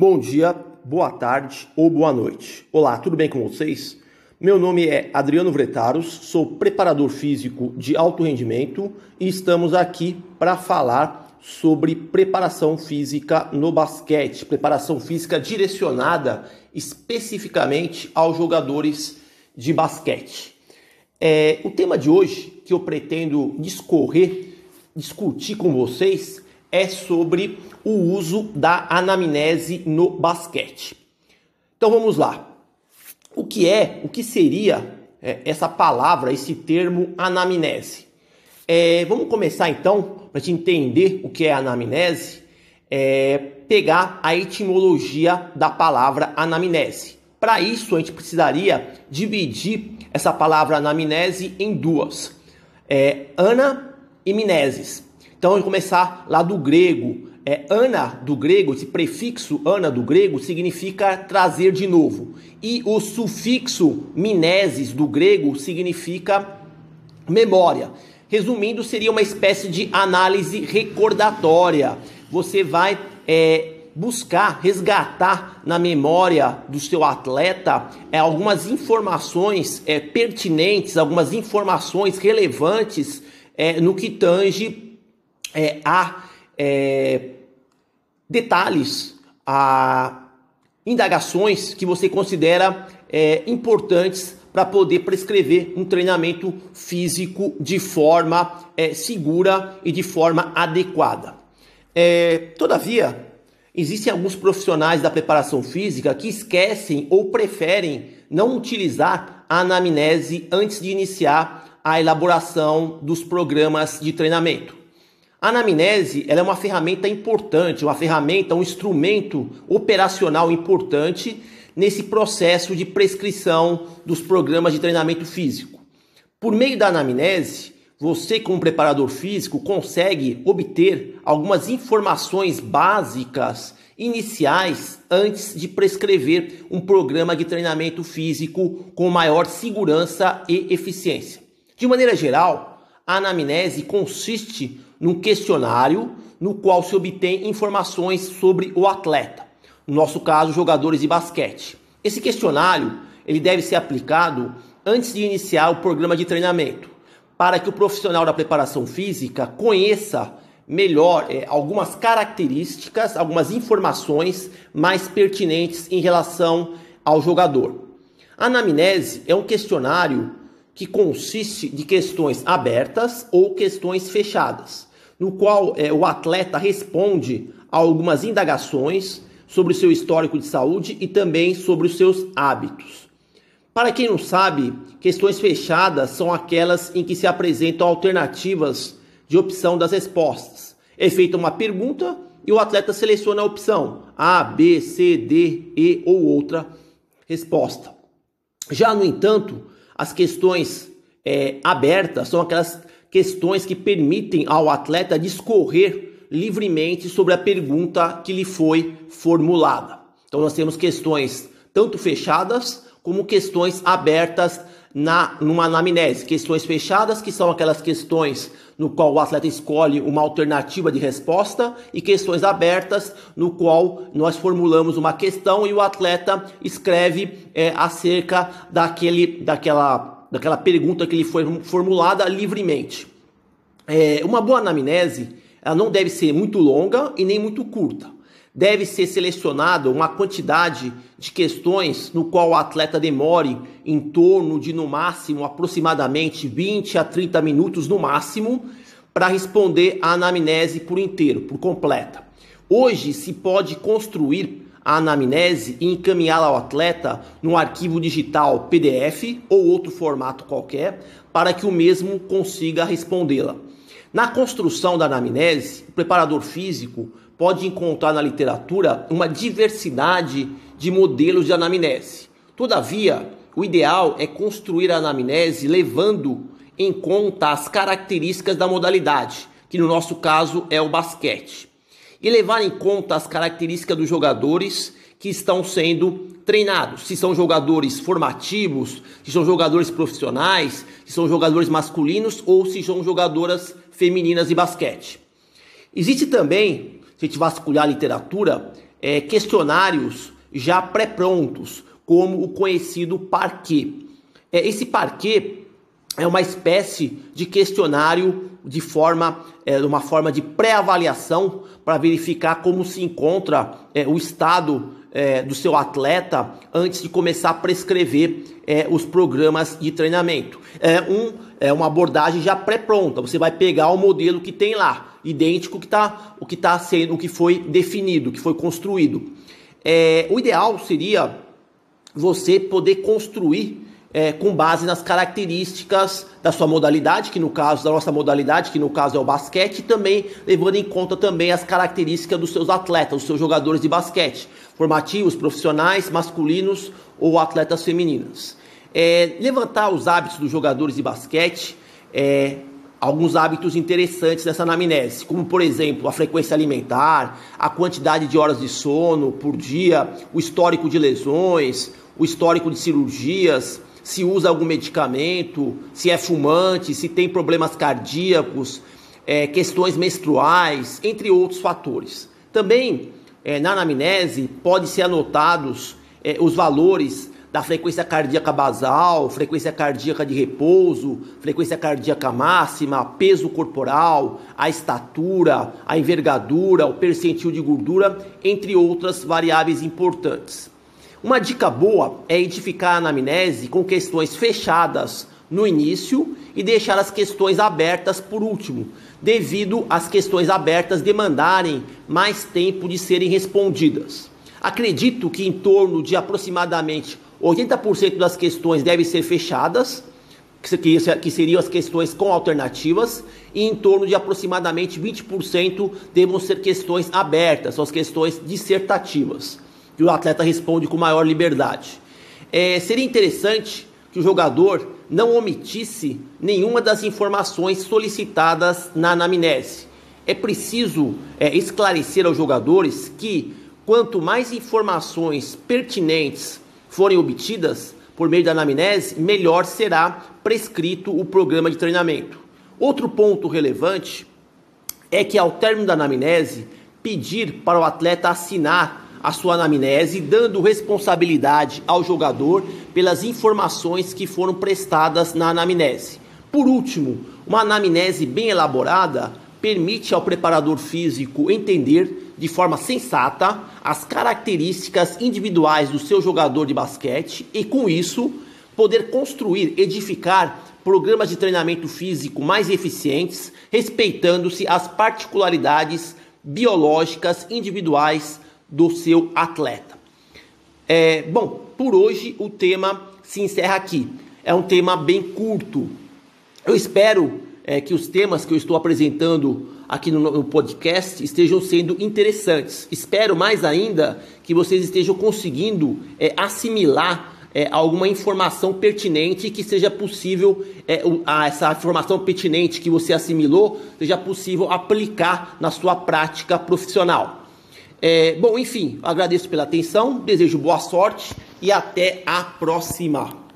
Bom dia, boa tarde ou boa noite. Olá, tudo bem com vocês? Meu nome é Adriano Vretaros, sou preparador físico de alto rendimento e estamos aqui para falar sobre preparação física no basquete, preparação física direcionada especificamente aos jogadores de basquete. É, o tema de hoje que eu pretendo discorrer, discutir com vocês é sobre o uso da anamnese no basquete. Então vamos lá. O que é, o que seria é, essa palavra, esse termo anamnese? É, vamos começar então, para te entender o que é anamnese, é, pegar a etimologia da palavra anamnese. Para isso, a gente precisaria dividir essa palavra anamnese em duas: é, ana e mineses. Então, vamos começar lá do grego. É, ana do grego, esse prefixo ana do grego significa trazer de novo. E o sufixo mineses do grego significa memória. Resumindo, seria uma espécie de análise recordatória. Você vai é, buscar resgatar na memória do seu atleta é, algumas informações é, pertinentes, algumas informações relevantes é, no que tange é, há é, detalhes, há indagações que você considera é, importantes para poder prescrever um treinamento físico de forma é, segura e de forma adequada. É, todavia, existem alguns profissionais da preparação física que esquecem ou preferem não utilizar a anamnese antes de iniciar a elaboração dos programas de treinamento. A anamnese ela é uma ferramenta importante, uma ferramenta, um instrumento operacional importante nesse processo de prescrição dos programas de treinamento físico. Por meio da anamnese, você, como preparador físico, consegue obter algumas informações básicas iniciais antes de prescrever um programa de treinamento físico com maior segurança e eficiência. De maneira geral, a anamnese consiste num questionário no qual se obtém informações sobre o atleta, no nosso caso, jogadores de basquete. Esse questionário ele deve ser aplicado antes de iniciar o programa de treinamento, para que o profissional da preparação física conheça melhor é, algumas características, algumas informações mais pertinentes em relação ao jogador. A anamnese é um questionário que consiste de questões abertas ou questões fechadas no qual é, o atleta responde a algumas indagações sobre o seu histórico de saúde e também sobre os seus hábitos. Para quem não sabe, questões fechadas são aquelas em que se apresentam alternativas de opção das respostas. É feita uma pergunta e o atleta seleciona a opção A, B, C, D, E ou outra resposta. Já, no entanto, as questões é, abertas são aquelas questões que permitem ao atleta discorrer livremente sobre a pergunta que lhe foi formulada. Então nós temos questões tanto fechadas como questões abertas na numa anamnese, questões fechadas que são aquelas questões no qual o atleta escolhe uma alternativa de resposta e questões abertas no qual nós formulamos uma questão e o atleta escreve é, acerca daquele daquela daquela pergunta que lhe foi formulada livremente. É, uma boa anamnese ela não deve ser muito longa e nem muito curta. Deve ser selecionada uma quantidade de questões no qual o atleta demore em torno de, no máximo, aproximadamente 20 a 30 minutos no máximo, para responder a anamnese por inteiro, por completa. Hoje se pode construir a anamnese e encaminhá-la ao atleta num arquivo digital PDF ou outro formato qualquer para que o mesmo consiga respondê-la. Na construção da anamnese, o preparador físico pode encontrar na literatura uma diversidade de modelos de anamnese. Todavia, o ideal é construir a anamnese levando em conta as características da modalidade, que no nosso caso é o basquete e levar em conta as características dos jogadores que estão sendo treinados. Se são jogadores formativos, se são jogadores profissionais, se são jogadores masculinos ou se são jogadoras femininas de basquete. Existe também, se a gente vasculhar a literatura, é, questionários já pré-prontos, como o conhecido parquet. É, esse parquet é uma espécie de questionário de forma, é, uma forma de pré-avaliação para verificar como se encontra é, o estado é, do seu atleta antes de começar a prescrever é, os programas de treinamento. É, um, é uma abordagem já pré-pronta. Você vai pegar o modelo que tem lá, idêntico que tá, o que está sendo, o que foi definido, o que foi construído. É, o ideal seria você poder construir é, com base nas características da sua modalidade, que no caso da nossa modalidade, que no caso é o basquete, e também levando em conta também as características dos seus atletas, dos seus jogadores de basquete, formativos, profissionais, masculinos ou atletas femininas. É, levantar os hábitos dos jogadores de basquete, é, alguns hábitos interessantes nessa anamnese, como por exemplo a frequência alimentar, a quantidade de horas de sono por dia, o histórico de lesões, o histórico de cirurgias, se usa algum medicamento, se é fumante, se tem problemas cardíacos, é, questões menstruais, entre outros fatores. Também é, na anamnese pode ser anotados é, os valores da frequência cardíaca basal, frequência cardíaca de repouso, frequência cardíaca máxima, peso corporal, a estatura, a envergadura, o percentil de gordura, entre outras variáveis importantes. Uma dica boa é edificar a anamnese com questões fechadas no início e deixar as questões abertas por último, devido às questões abertas demandarem mais tempo de serem respondidas. Acredito que em torno de aproximadamente 80% das questões devem ser fechadas, que seriam as questões com alternativas, e em torno de aproximadamente 20% devam ser questões abertas, são as questões dissertativas que o atleta responde com maior liberdade. É, seria interessante que o jogador não omitisse nenhuma das informações solicitadas na anamnese. É preciso é, esclarecer aos jogadores que quanto mais informações pertinentes forem obtidas por meio da anamnese, melhor será prescrito o programa de treinamento. Outro ponto relevante é que ao término da anamnese, pedir para o atleta assinar a sua anamnese, dando responsabilidade ao jogador pelas informações que foram prestadas na anamnese. Por último, uma anamnese bem elaborada permite ao preparador físico entender de forma sensata as características individuais do seu jogador de basquete e, com isso, poder construir, edificar programas de treinamento físico mais eficientes, respeitando-se as particularidades biológicas individuais do seu atleta. É, bom, por hoje o tema se encerra aqui. É um tema bem curto. Eu espero é, que os temas que eu estou apresentando aqui no, no, podcast estejam sendo interessantes. Espero mais ainda que vocês estejam conseguindo é, assimilar é, alguma informação pertinente que seja possível, é, a, essa informação pertinente que você assimilou, seja possível aplicar na sua prática profissional. É, bom, enfim, agradeço pela atenção, desejo boa sorte e até a próxima.